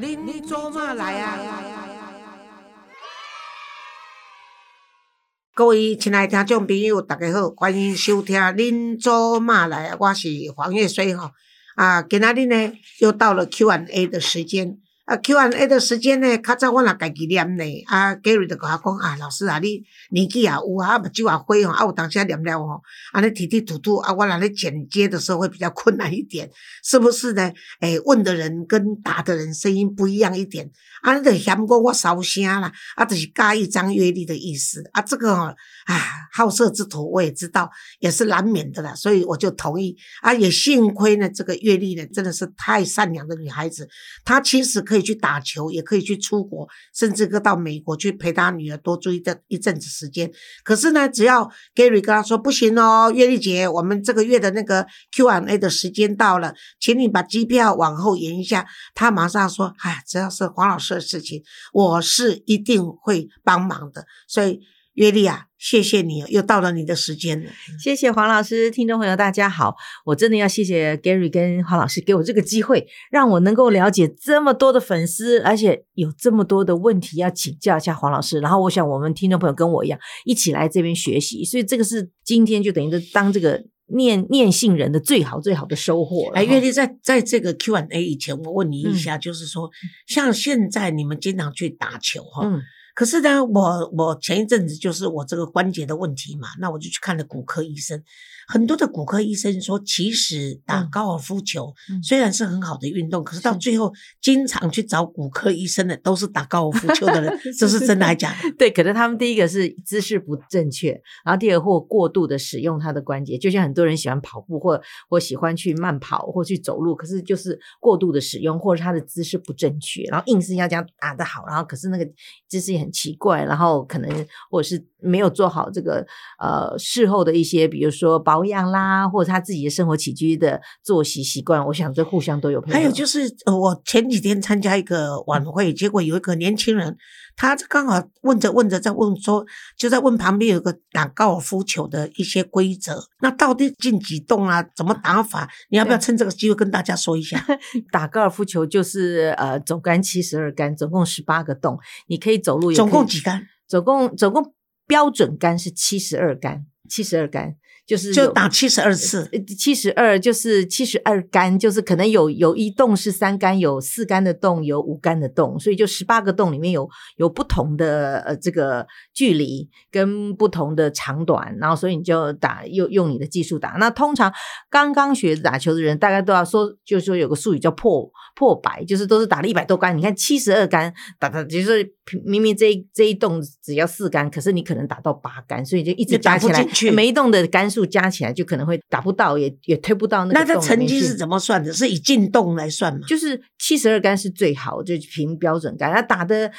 您做嘛来啊？各位亲爱的听众朋友，大家好，欢迎收听《您做嘛来》，我是黄月水吼。啊，今仔日呢又到了 Q&A 的时间。啊，Q&A 的时间呢，较早我若家己念呢，啊，Gary 就甲我讲啊，老师啊，你年纪也有啊，目睭也花吼，啊有当时念了吼，啊你提提吐吐啊，我若咧剪接的时候会比较困难一点，是不是呢？诶，问的人跟答的人声音不一样一点，啊，你就嫌我我烧声啦，啊，就是加一张阅历的意思，啊，这个吼，啊，好色之徒我也知道，也是难免的啦，所以我就同意，啊，也幸亏呢，这个阅历呢真的是太善良的女孩子，她其实可以。以去打球，也可以去出国，甚至可到美国去陪他女儿多住一阵一阵子时间。可是呢，只要 Gary 跟他说不行哦，月丽姐，我们这个月的那个 Q&A 的时间到了，请你把机票往后延一下。他马上说：“哎，只要是黄老师的事情，我是一定会帮忙的。”所以。约丽啊，谢谢你，又到了你的时间了。谢谢黄老师，听众朋友大家好，我真的要谢谢 Gary 跟黄老师给我这个机会，让我能够了解这么多的粉丝，而且有这么多的问题要请教一下黄老师。然后我想我们听众朋友跟我一样，一起来这边学习，所以这个是今天就等于是当这个念念信人的最好最好的收获。哎，月丽在在这个 Q&A 以前，我问你一下，就是说，像现在你们经常去打球哈。可是呢，我我前一阵子就是我这个关节的问题嘛，那我就去看了骨科医生。很多的骨科医生说，其实打高尔夫球虽然是很好的运动，可是到最后经常去找骨科医生的都是打高尔夫球的人，这是真的还是假的？对，可能他们第一个是姿势不正确，然后第二或过度的使用他的关节，就像很多人喜欢跑步或或喜欢去慢跑或去走路，可是就是过度的使用，或者他的姿势不正确，然后硬是要这样打得好，然后可是那个姿势也很奇怪，然后可能或者是没有做好这个呃事后的一些，比如说保。保养啦，或者他自己的生活起居的作息习惯，我想这互相都有。还有就是，我前几天参加一个晚会，结果有一个年轻人，他刚好问着问着在问说，就在问旁边有个打高尔夫球的一些规则，那到底进几洞啊？怎么打法？你要不要趁这个机会跟大家说一下？打高尔夫球就是呃，总杆七十二杆，总共十八个洞，你可以走路。总共几杆？总共总共标准杆是七十二杆，七十二杆。就是就打七十二次，七十二就是七十二杆，就是可能有有一洞是三杆，有四杆的洞，有五杆的洞，所以就十八个洞里面有有不同的呃这个距离跟不同的长短，然后所以你就打用用你的技术打。那通常刚刚学打球的人，大概都要说，就是说有个术语叫破破百，就是都是打了一百多杆。你看七十二杆打的，就是明明这这一洞只要四杆，可是你可能打到八杆，所以就一直打起来，每一洞的杆数。数加起来就可能会打不到，也也推不到那个。那它成绩是怎么算的？是以进洞来算吗？就是七十二杆是最好，就凭标准杆。他打的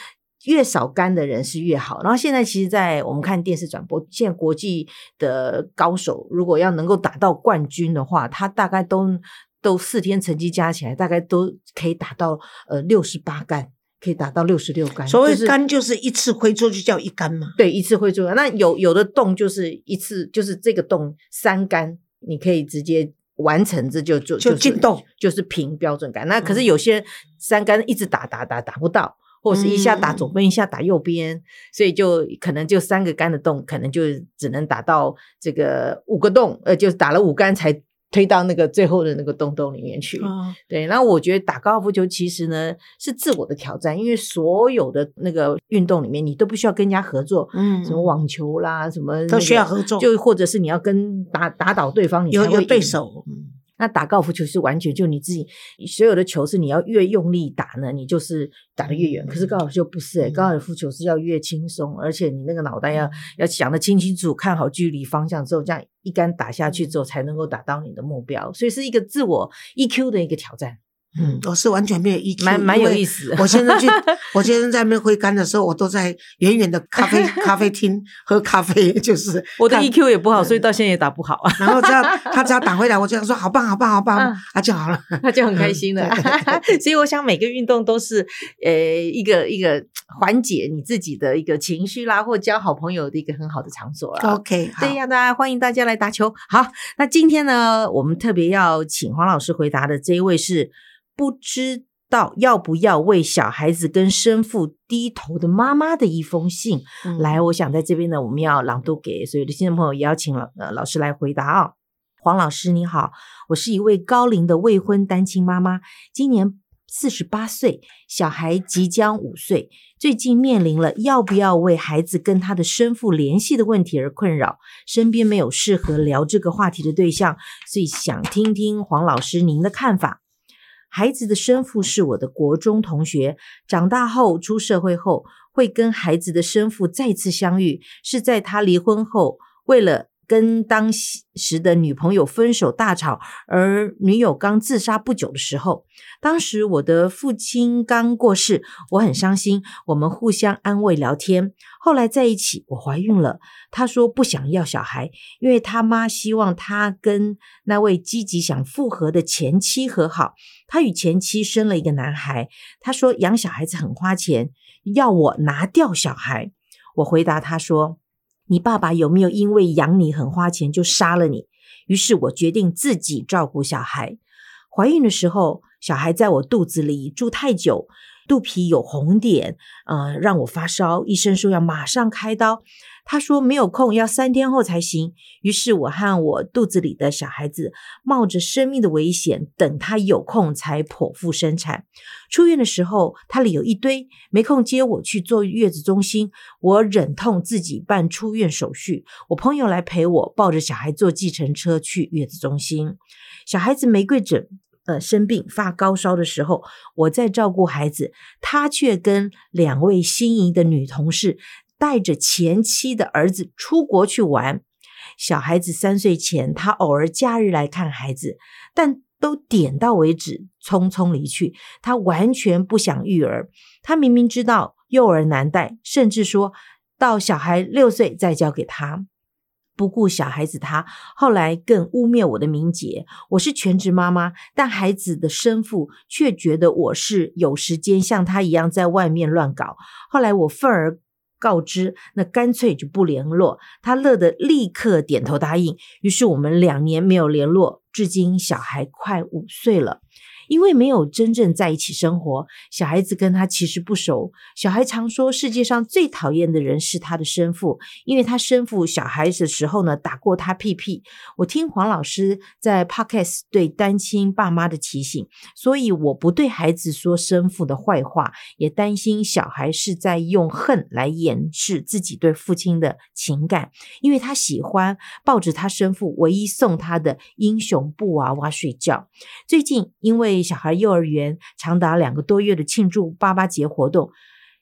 越少杆的人是越好。然后现在其实，在我们看电视转播，现在国际的高手如果要能够打到冠军的话，他大概都都四天成绩加起来，大概都可以打到呃六十八杆。可以达到六十六杆，所谓杆就是一次挥出就叫一杆嘛。对，一次挥出。那有有的洞就是一次，就是这个洞三杆，你可以直接完成，这就就就进洞，就是平标准杆。那可是有些三杆一直打打打打不到，或者是一下打左边，一下打右边，所以就可能就三个杆的洞，可能就只能打到这个五个洞，呃，就是打了五杆才。推到那个最后的那个洞洞里面去，对。然后我觉得打高尔夫球其实呢是自我的挑战，因为所有的那个运动里面你都不需要跟人家合作，嗯，什么网球啦，什么都需要合作，就或者是你要跟打打倒对方，你有有对手。那打高尔夫球是完全就你自己所有的球是你要越用力打呢，你就是打得越远。可是高尔夫球不是诶，高尔夫球是要越轻松，而且你那个脑袋要要想得清清楚，看好距离方向之后，这样一杆打下去之后才能够打到你的目标。所以是一个自我 EQ 的一个挑战。嗯，我是完全没有意，蛮蛮有意思。我现在去，我现在在那边挥杆的时候，我都在远远的咖啡 咖啡厅喝咖啡，就是我的 EQ 也不好，所以到现在也打不好。然后只要 他只要打回来，我就说好棒好棒好棒，啊就好了，他就很开心了。所以我想每个运动都是呃一个一个缓解你自己的一个情绪啦，或交好朋友的一个很好的场所了。OK，对呀，大家欢迎大家来打球。好，那今天呢，我们特别要请黄老师回答的这一位是。不知道要不要为小孩子跟生父低头的妈妈的一封信。嗯来，我想在这边呢，我们要朗读给所有的听众朋友，也邀请老呃老师来回答啊、黄老师你好，我是一位高龄的未婚单亲妈妈，今年四十八岁，小孩即将五岁，最近面临了要不要为孩子跟他的生父联系的问题而困扰，身边没有适合聊这个话题的对象，所以想听听黄老师您的看法。孩子的生父是我的国中同学，长大后出社会后会跟孩子的生父再次相遇，是在他离婚后，为了跟当时的女朋友分手大吵，而女友刚自杀不久的时候。当时我的父亲刚过世，我很伤心，我们互相安慰聊天。后来在一起，我怀孕了，他说不想要小孩，因为他妈希望他跟那位积极想复合的前妻和好。他与前妻生了一个男孩，他说养小孩子很花钱，要我拿掉小孩。我回答他说：“你爸爸有没有因为养你很花钱就杀了你？”于是我决定自己照顾小孩。怀孕的时候，小孩在我肚子里住太久，肚皮有红点，呃，让我发烧。医生说要马上开刀，他说没有空，要三天后才行。于是我和我肚子里的小孩子冒着生命的危险，等他有空才剖腹生产。出院的时候，他里有一堆，没空接我去做月子中心，我忍痛自己办出院手续。我朋友来陪我，抱着小孩坐计程车去月子中心。小孩子玫瑰疹。呃，生病发高烧的时候，我在照顾孩子，他却跟两位心仪的女同事带着前妻的儿子出国去玩。小孩子三岁前，他偶尔假日来看孩子，但都点到为止，匆匆离去。他完全不想育儿，他明明知道幼儿难带，甚至说到小孩六岁再交给他。不顾小孩子他，后来更污蔑我的名节。我是全职妈妈，但孩子的生父却觉得我是有时间像他一样在外面乱搞。后来我愤而告知，那干脆就不联络。他乐得立刻点头答应。于是我们两年没有联络，至今小孩快五岁了。因为没有真正在一起生活，小孩子跟他其实不熟。小孩常说，世界上最讨厌的人是他的生父，因为他生父小孩子的时候呢打过他屁屁。我听黄老师在 podcast 对单亲爸妈的提醒，所以我不对孩子说生父的坏话，也担心小孩是在用恨来掩饰自己对父亲的情感，因为他喜欢抱着他生父唯一送他的英雄布娃娃睡觉。最近因为小孩幼儿园长达两个多月的庆祝爸爸节活动，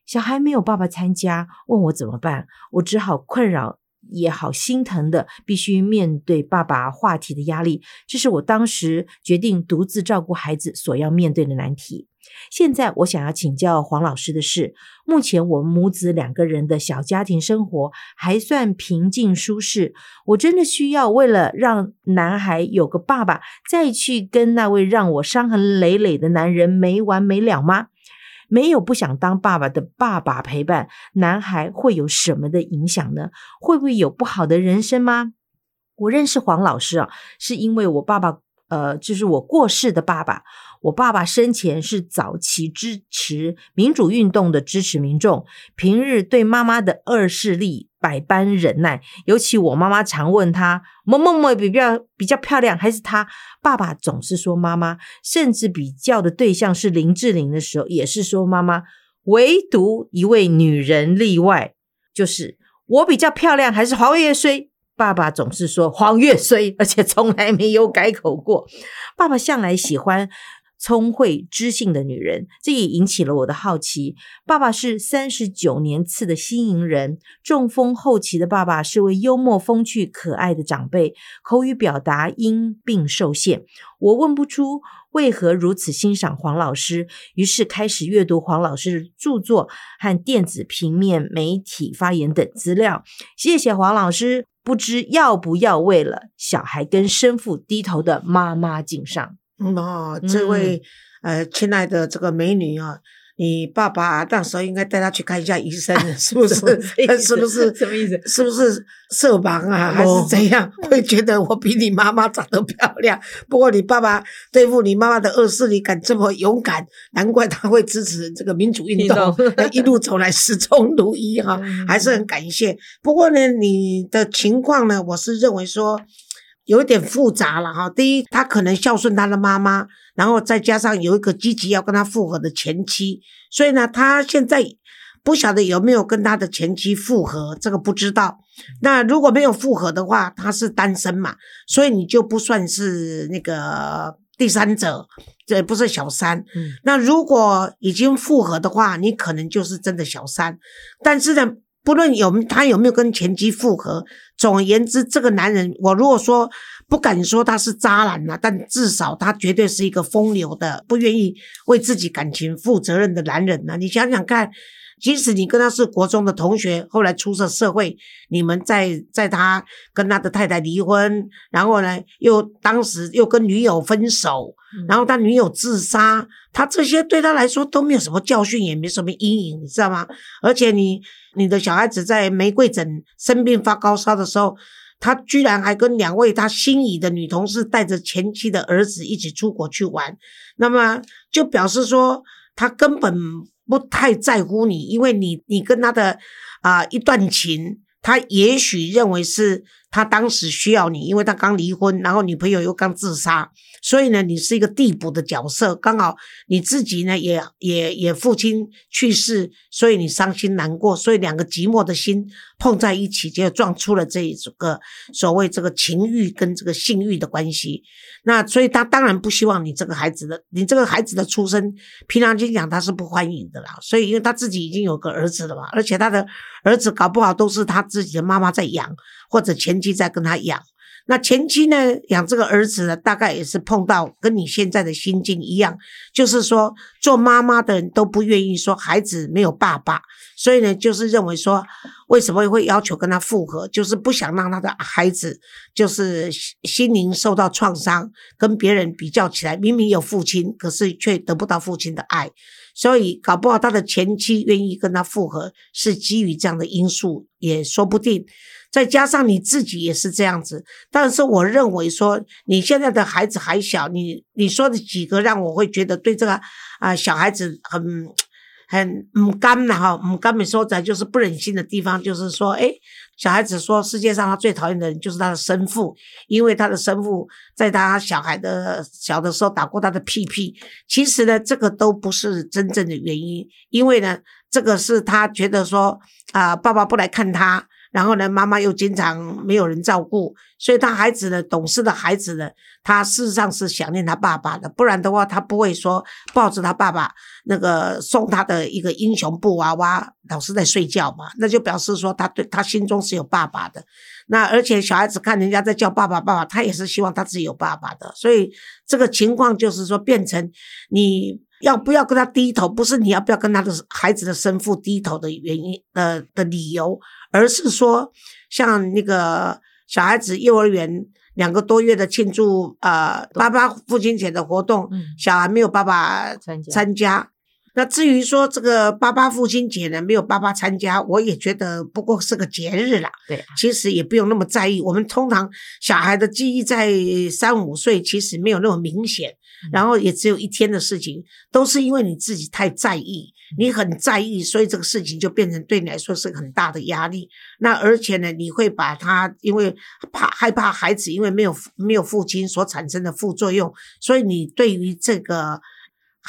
小孩没有爸爸参加，问我怎么办，我只好困扰也好心疼的，必须面对爸爸话题的压力。这是我当时决定独自照顾孩子所要面对的难题。现在我想要请教黄老师的是，目前我们母子两个人的小家庭生活还算平静舒适。我真的需要为了让男孩有个爸爸，再去跟那位让我伤痕累累的男人没完没了吗？没有不想当爸爸的爸爸陪伴，男孩会有什么的影响呢？会不会有不好的人生吗？我认识黄老师啊，是因为我爸爸，呃，就是我过世的爸爸。我爸爸生前是早期支持民主运动的支持民众，平日对妈妈的恶势力百般忍耐。尤其我妈妈常问他某某某比较比较漂亮，还是他爸爸总是说妈妈，甚至比较的对象是林志玲的时候，也是说妈妈。唯独一位女人例外，就是我比较漂亮，还是黄月衰？爸爸总是说黄月衰，而且从来没有改口过。爸爸向来喜欢。聪慧知性的女人，这也引起了我的好奇。爸爸是三十九年次的新营人，中风后期的爸爸是位幽默风趣、可爱的长辈，口语表达因病受限。我问不出为何如此欣赏黄老师，于是开始阅读黄老师的著作和电子平面媒体发言等资料。谢谢黄老师，不知要不要为了小孩跟生父低头的妈妈敬上。嗯哦，这位、呃亲爱的这个美女啊，你爸爸到时候应该带他去看一下医生，是不是？是不是？什么意思？是不是色盲啊，还是怎样？会觉得我比你妈妈长得漂亮。不过你爸爸对付你妈妈的恶势力敢这么勇敢，难怪他会支持这个民主运动，一路走来始终如一哈，还是很感谢。不过呢，你的情况呢，我是认为说。有一点复杂了哈。第一，他可能孝顺他的妈妈，然后再加上有一个积极要跟他复合的前妻，所以呢，他现在不晓得有没有跟他的前妻复合，这个不知道。那如果没有复合的话，他是单身嘛，所以你就不算是那个第三者，这不是小三。那如果已经复合的话，你可能就是真的小三。但是呢。不论有他有没有跟前妻复合，总而言之，这个男人，我如果说不敢说他是渣男呐，但至少他绝对是一个风流的、不愿意为自己感情负责任的男人呐。你想想看。即使你跟他是国中的同学，后来出了社会，你们在在他跟他的太太离婚，然后呢，又当时又跟女友分手，然后他女友自杀，他这些对他来说都没有什么教训，也没什么阴影，你知道吗？而且你你的小孩子在玫瑰疹生病发高烧的时候，他居然还跟两位他心仪的女同事带着前妻的儿子一起出国去玩，那么就表示说他根本。不太在乎你，因为你你跟他的啊一段情，他也许认为是他当时需要你，因为他刚离婚，然后女朋友又刚自杀。所以呢，你是一个递补的角色，刚好你自己呢也也也父亲去世，所以你伤心难过，所以两个寂寞的心碰在一起，就撞出了这一个所谓这个情欲跟这个性欲的关系。那所以他当然不希望你这个孩子的你这个孩子的出生，平常心讲他是不欢迎的啦。所以因为他自己已经有个儿子了嘛，而且他的儿子搞不好都是他自己的妈妈在养，或者前妻在跟他养。那前期呢，养这个儿子呢，大概也是碰到跟你现在的心境一样，就是说做妈妈的人都不愿意说孩子没有爸爸，所以呢，就是认为说为什么会要求跟他复合，就是不想让他的孩子就是心灵受到创伤，跟别人比较起来，明明有父亲，可是却得不到父亲的爱，所以搞不好他的前妻愿意跟他复合，是基于这样的因素，也说不定。再加上你自己也是这样子，但是我认为说你现在的孩子还小，你你说的几个让我会觉得对这个啊小孩子很很唔甘的哈，唔甘的说在就是不忍心的地方，就是说，哎，小孩子说世界上他最讨厌的人就是他的生父，因为他的生父在他小孩的小的时候打过他的屁屁。其实呢，这个都不是真正的原因，因为呢，这个是他觉得说啊，爸爸不来看他。然后呢，妈妈又经常没有人照顾，所以他孩子呢，懂事的孩子呢，他事实上是想念他爸爸的，不然的话，他不会说抱着他爸爸那个送他的一个英雄布娃娃，老是在睡觉嘛，那就表示说他对他心中是有爸爸的。那而且小孩子看人家在叫爸爸爸爸，他也是希望他自己有爸爸的，所以这个情况就是说变成你。要不要跟他低头？不是你要不要跟他的孩子的生父低头的原因的的理由，而是说，像那个小孩子幼儿园两个多月的庆祝呃爸爸父亲节的活动，小孩没有爸爸参加。那至于说这个爸爸父亲节呢，没有爸爸参加，我也觉得不过是个节日啦。对，其实也不用那么在意。我们通常小孩的记忆在三五岁，其实没有那么明显，然后也只有一天的事情，都是因为你自己太在意，你很在意，所以这个事情就变成对你来说是很大的压力。那而且呢，你会把他因为怕害怕孩子因为没有没有父亲所产生的副作用，所以你对于这个。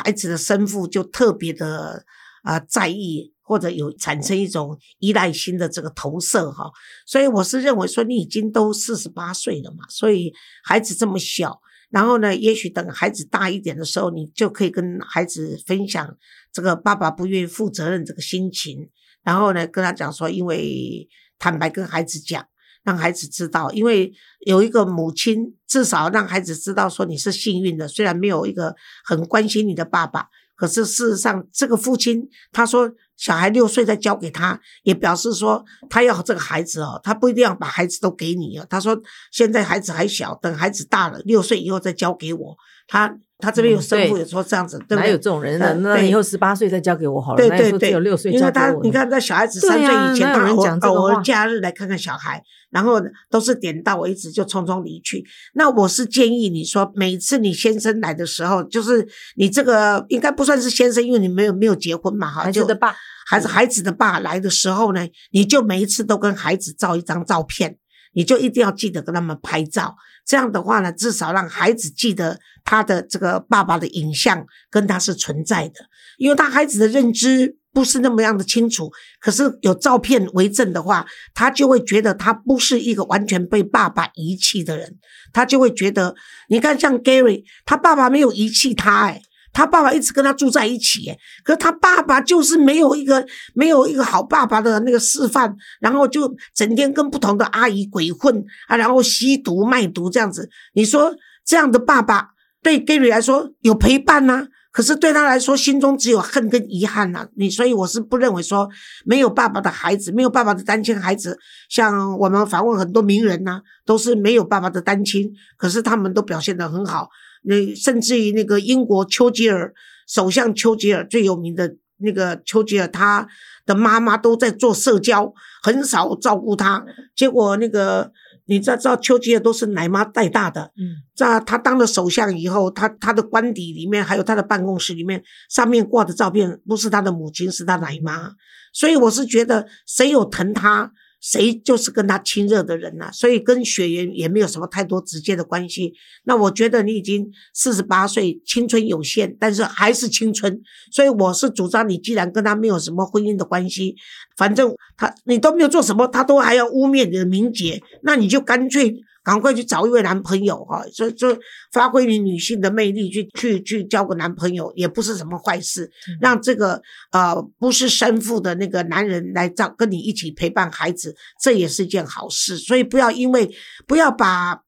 孩子的生父就特别的啊在意，或者有产生一种依赖心的这个投射哈，所以我是认为说你已经都四十八岁了嘛，所以孩子这么小，然后呢，也许等孩子大一点的时候，你就可以跟孩子分享这个爸爸不愿意负责任这个心情，然后呢，跟他讲说，因为坦白跟孩子讲。让孩子知道，因为有一个母亲，至少让孩子知道说你是幸运的。虽然没有一个很关心你的爸爸，可是事实上，这个父亲他说小孩六岁再交给他，也表示说他要这个孩子哦，他不一定要把孩子都给你哦。他说现在孩子还小，等孩子大了六岁以后再交给我。他他这边有生父，对有说这样子，对不哪对？有这种人呢？那以后十八岁再交给我好了。对对对，有六岁因为交给我。他你看，那小孩子对三岁啊以前，他偶偶尔讲这个话假日来看看小孩，然后都是点到为止就匆匆离去。那我是建议你说，每次你先生来的时候，就是你这个应该不算是先生，因为你没有没有结婚嘛，哈，就孩子的爸，孩子孩子的爸来的时候呢，你就每一次都跟孩子照一张照片，你就一定要记得跟他们拍照。这样的话呢，至少让孩子记得他的这个爸爸的影像跟他是存在的，因为他孩子的认知不是那么样的清楚。可是有照片为证的话，他就会觉得他不是一个完全被爸爸遗弃的人，他就会觉得，你看像 Gary，他爸爸没有遗弃他、哎。他爸爸一直跟他住在一起，可他爸爸就是没有一个没有一个好爸爸的那个示范，然后就整天跟不同的阿姨鬼混啊，然后吸毒卖毒这样子。你说这样的爸爸对 Gary 来说有陪伴呐、可是对他来说心中只有恨跟遗憾呐、你所以我是不认为说没有爸爸的孩子，没有爸爸的单亲孩子，像我们访问很多名人呐、都是没有爸爸的单亲，可是他们都表现得很好。那甚至于那个英国丘吉尔首相丘吉尔最有名的那个丘吉尔，他的妈妈都在做社交，很少照顾他。结果那个你知道，知道丘吉尔都是奶妈带大的。嗯，在他当了首相以后，他他的官邸里面还有他的办公室里面，上面挂的照片不是他的母亲，是他奶妈。所以我是觉得，谁有疼他，谁就是跟他亲热的人呐、所以跟血缘也没有什么太多直接的关系。那我觉得你已经四十八岁，青春有限，但是还是青春。所以我是主张你，既然跟他没有什么婚姻的关系，反正他你都没有做什么，他都还要污蔑你的名节，那你就干脆赶快去找一位男朋友哈，就就发挥你女性的魅力，去去去交个男朋友，也不是什么坏事。让这个呃不是生父的那个男人来照跟你一起陪伴孩子，这也是一件好事。所以不要因为不要把。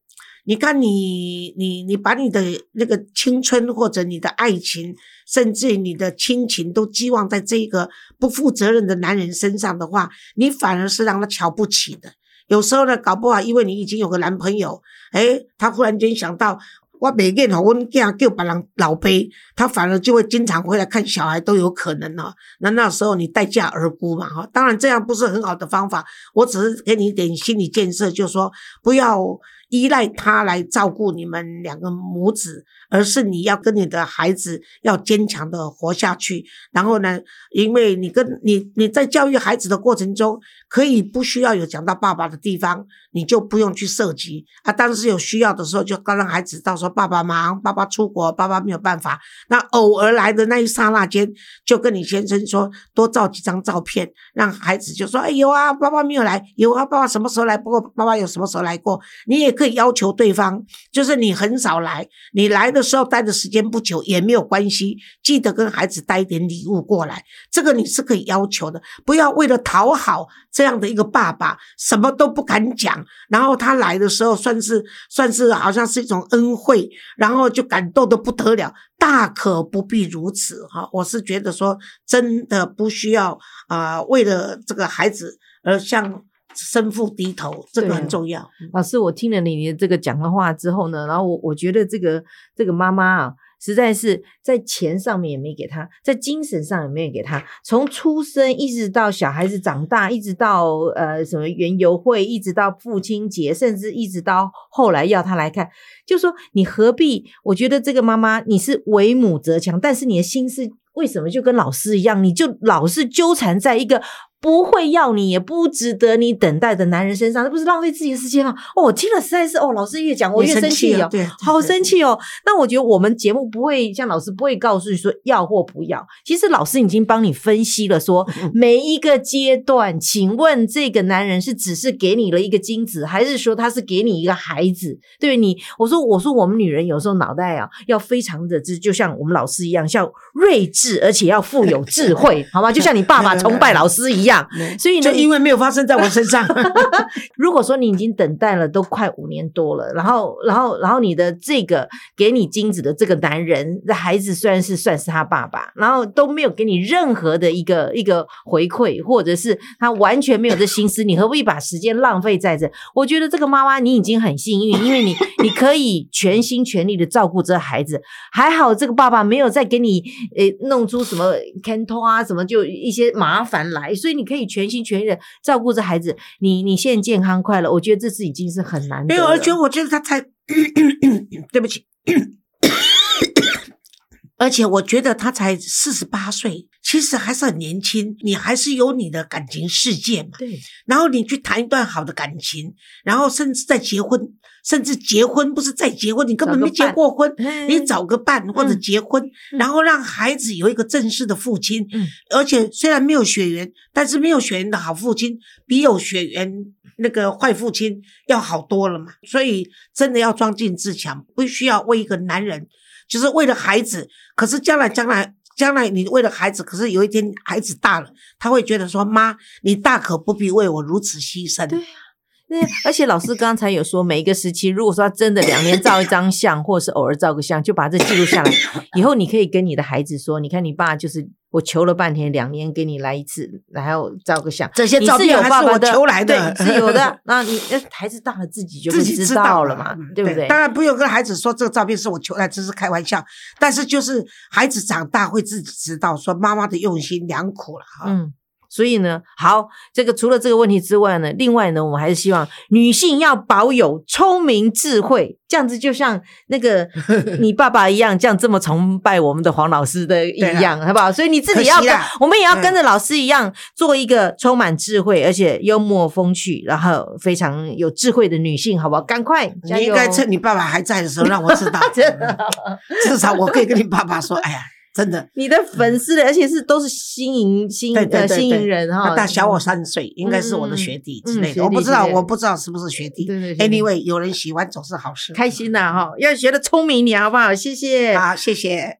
你看你，你你把你的那个青春或者你的爱情，甚至你的亲情，都寄望在这个不负责任的男人身上的话，你反而是让他瞧不起的。有时候呢，搞不好因为你已经有个男朋友，诶，他忽然间想到，我每个好，我囝叫别人老爸，他反而就会经常回来看小孩，都有可能哦。那那时候你待价而沽嘛，哈，当然这样不是很好的方法。我只是给你一点心理建设，就是说不要依赖他来照顾你们两个母子，而是你要跟你的孩子要坚强的活下去。然后呢，因为你跟你你在教育孩子的过程中，可以不需要有讲到爸爸的地方，你就不用去涉及啊。但是有需要的时候，就刚让孩子知道说爸爸忙，爸爸出国，爸爸没有办法。那偶尔来的那一刹那间，就跟你先生说多照几张照片，让孩子就说：“哎，有啊，爸爸没有来，有啊，爸爸什么时候来？不过爸爸有什么时候来过？”你也可以要求对方，就是你很少来，你来的时候待的时间不久也没有关系，记得跟孩子带一点礼物过来，这个你是可以要求的，不要为了讨好这样的一个爸爸，什么都不敢讲，然后他来的时候算是算是好像是一种恩惠，然后就感动的不得了，大可不必如此哈。我是觉得说，真的不需要啊、呃为了这个孩子而像生父低头，这个很重要。老师，我听了你的这个讲的话之后呢，然后我我觉得这个这个妈妈啊，实在是在钱上面也没给他，在精神上也没有给他，从出生一直到小孩子长大，一直到呃什么园游会，一直到父亲节，甚至一直到后来要他来看，就说你何必？我觉得这个妈妈你是为母则强，但是你的心思为什么就跟老师一样，你就老是纠缠在一个不会要你，也不值得你等待的男人身上，那不是浪费自己的时间吗？哦，我听了实在是哦，老师越讲我越生生气哦，好生气哦。那我觉得我们节目不会像老师不会告诉你说要或不要，其实老师已经帮你分析了说，嗯每一个阶段，请问这个男人是只是给你了一个精子，还是说他是给你一个孩子？对你，我说我说我们女人有时候脑袋啊要非常的，就就像我们老师一样，像睿智，而且要富有智慧，好吗？就像你爸爸崇拜老师一样。样。对所以呢就，因为没有发生在我身上，如果说你已经等待了都快五年多了，然后，然后，然后你的这个给你精子的这个男人，这孩子虽然是算是他爸爸，然后都没有给你任何的一个一个回馈，或者是他完全没有这心思，你何必把时间浪费在这？我觉得这个妈妈你已经很幸运，因为你 你可以全心全力的照顾这孩子，还好这个爸爸没有再给你诶弄出什么 can 托啊什么就一些麻烦来，所以你可以全心全意的照顾这孩子。你你现在健康快乐，我觉得这是已经是很难的。没有，而且我觉得他才，对不起，而且我觉得他才四十八岁，其实还是很年轻，你还是有你的感情世界嘛。对然后你去谈一段好的感情，然后甚至再结婚，甚至结婚不是再结婚，你根本没结过婚，你找个伴或者结婚，嗯然后让孩子有一个正式的父亲，嗯而且虽然没有血缘，但是没有血缘的好父亲比有血缘那个坏父亲要好多了嘛。所以真的要装进自强，不需要为一个男人，就是为了孩子。可是将来将来。将来你为了孩子，可是有一天孩子大了，他会觉得说：“妈，你大可不必为我如此牺牲。”对对，而且老师刚才有说，每一个时期，如果说他真的两年照一张相，或者是偶尔照个相，就把这记录下来。以后你可以跟你的孩子说，你看你爸就是我求了半天，两年给你来一次，然后照个相。这些照片还是我求来的，对，是有的。那你呃孩子大了，自己就自己知道道了嘛，嗯对不对？当然不用跟孩子说这个照片是我求来，这是开玩笑。但是就是孩子长大会自己知道，说妈妈的用心良苦了哈。嗯，所以呢，好，这个除了这个问题之外呢，另外呢，我们还是希望女性要保有聪明智慧，这样子就像那个 你爸爸一样，这样这么崇拜我们的黄老师的一样，好不好？所以你自己要我们也要嗯跟着老师一样，做一个充满智慧而且幽默风趣，然后非常有智慧的女性，好不好？赶快！你应该趁你爸爸还在的时候让我知道，至少我可以跟你爸爸说，哎呀，真的，你的粉丝的，而且是都是新营新对对呃新营人哈，他大小我三岁，应该是我的学弟之类的，我不知道，我不知道是不是学弟。Anyway，有人喜欢总是好事。开心呐哈，要学的聪明一点好不好？谢谢。好，谢谢。